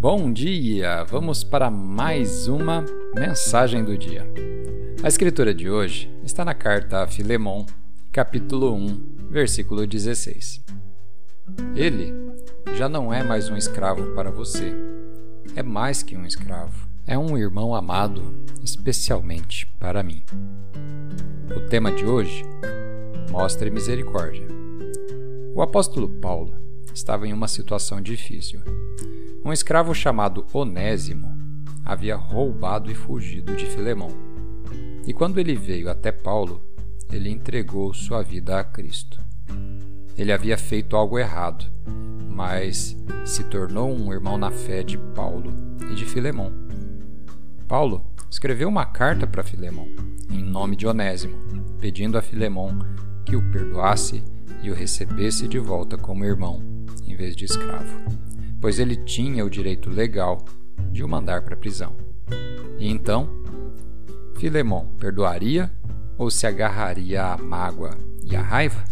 Bom dia! Vamos para mais uma mensagem do dia. A escritura de hoje está na carta a Filemon, capítulo 1, versículo 16. Ele já não é mais um escravo para você. É mais que um escravo. É um irmão amado, especialmente para mim. O tema de hoje: Mostre misericórdia. O apóstolo Paulo estava em uma situação difícil. Um escravo chamado Onésimo havia roubado e fugido de Filemão. E quando ele veio até Paulo, ele entregou sua vida a Cristo. Ele havia feito algo errado, mas se tornou um irmão na fé de Paulo e de Filemão. Paulo escreveu uma carta para Filemão, em nome de Onésimo, pedindo a Filemão que o perdoasse e o recebesse de volta como irmão, em vez de escravo pois ele tinha o direito legal de o mandar para a prisão. E então, Filemon perdoaria ou se agarraria à mágoa e à raiva?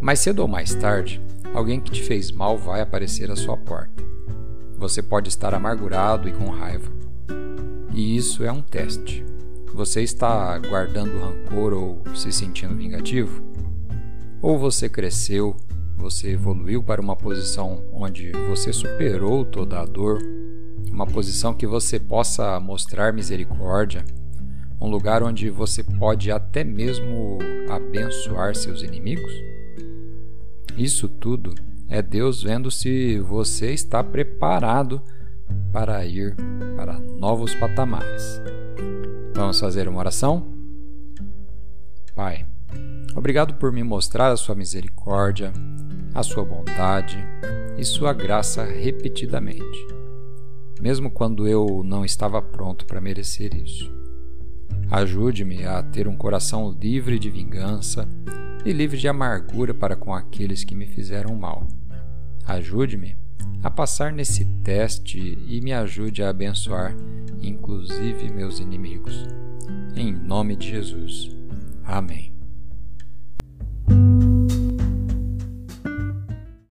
Mais cedo ou mais tarde, alguém que te fez mal vai aparecer à sua porta. Você pode estar amargurado e com raiva. E isso é um teste. Você está guardando rancor ou se sentindo vingativo? Ou você cresceu você evoluiu para uma posição onde você superou toda a dor, uma posição que você possa mostrar misericórdia, um lugar onde você pode até mesmo abençoar seus inimigos? Isso tudo é Deus vendo se você está preparado para ir para novos patamares. Vamos fazer uma oração? Pai, obrigado por me mostrar a sua misericórdia a sua bondade e sua graça repetidamente, mesmo quando eu não estava pronto para merecer isso. Ajude-me a ter um coração livre de vingança e livre de amargura para com aqueles que me fizeram mal. Ajude-me a passar nesse teste e me ajude a abençoar, inclusive meus inimigos. Em nome de Jesus. Amém.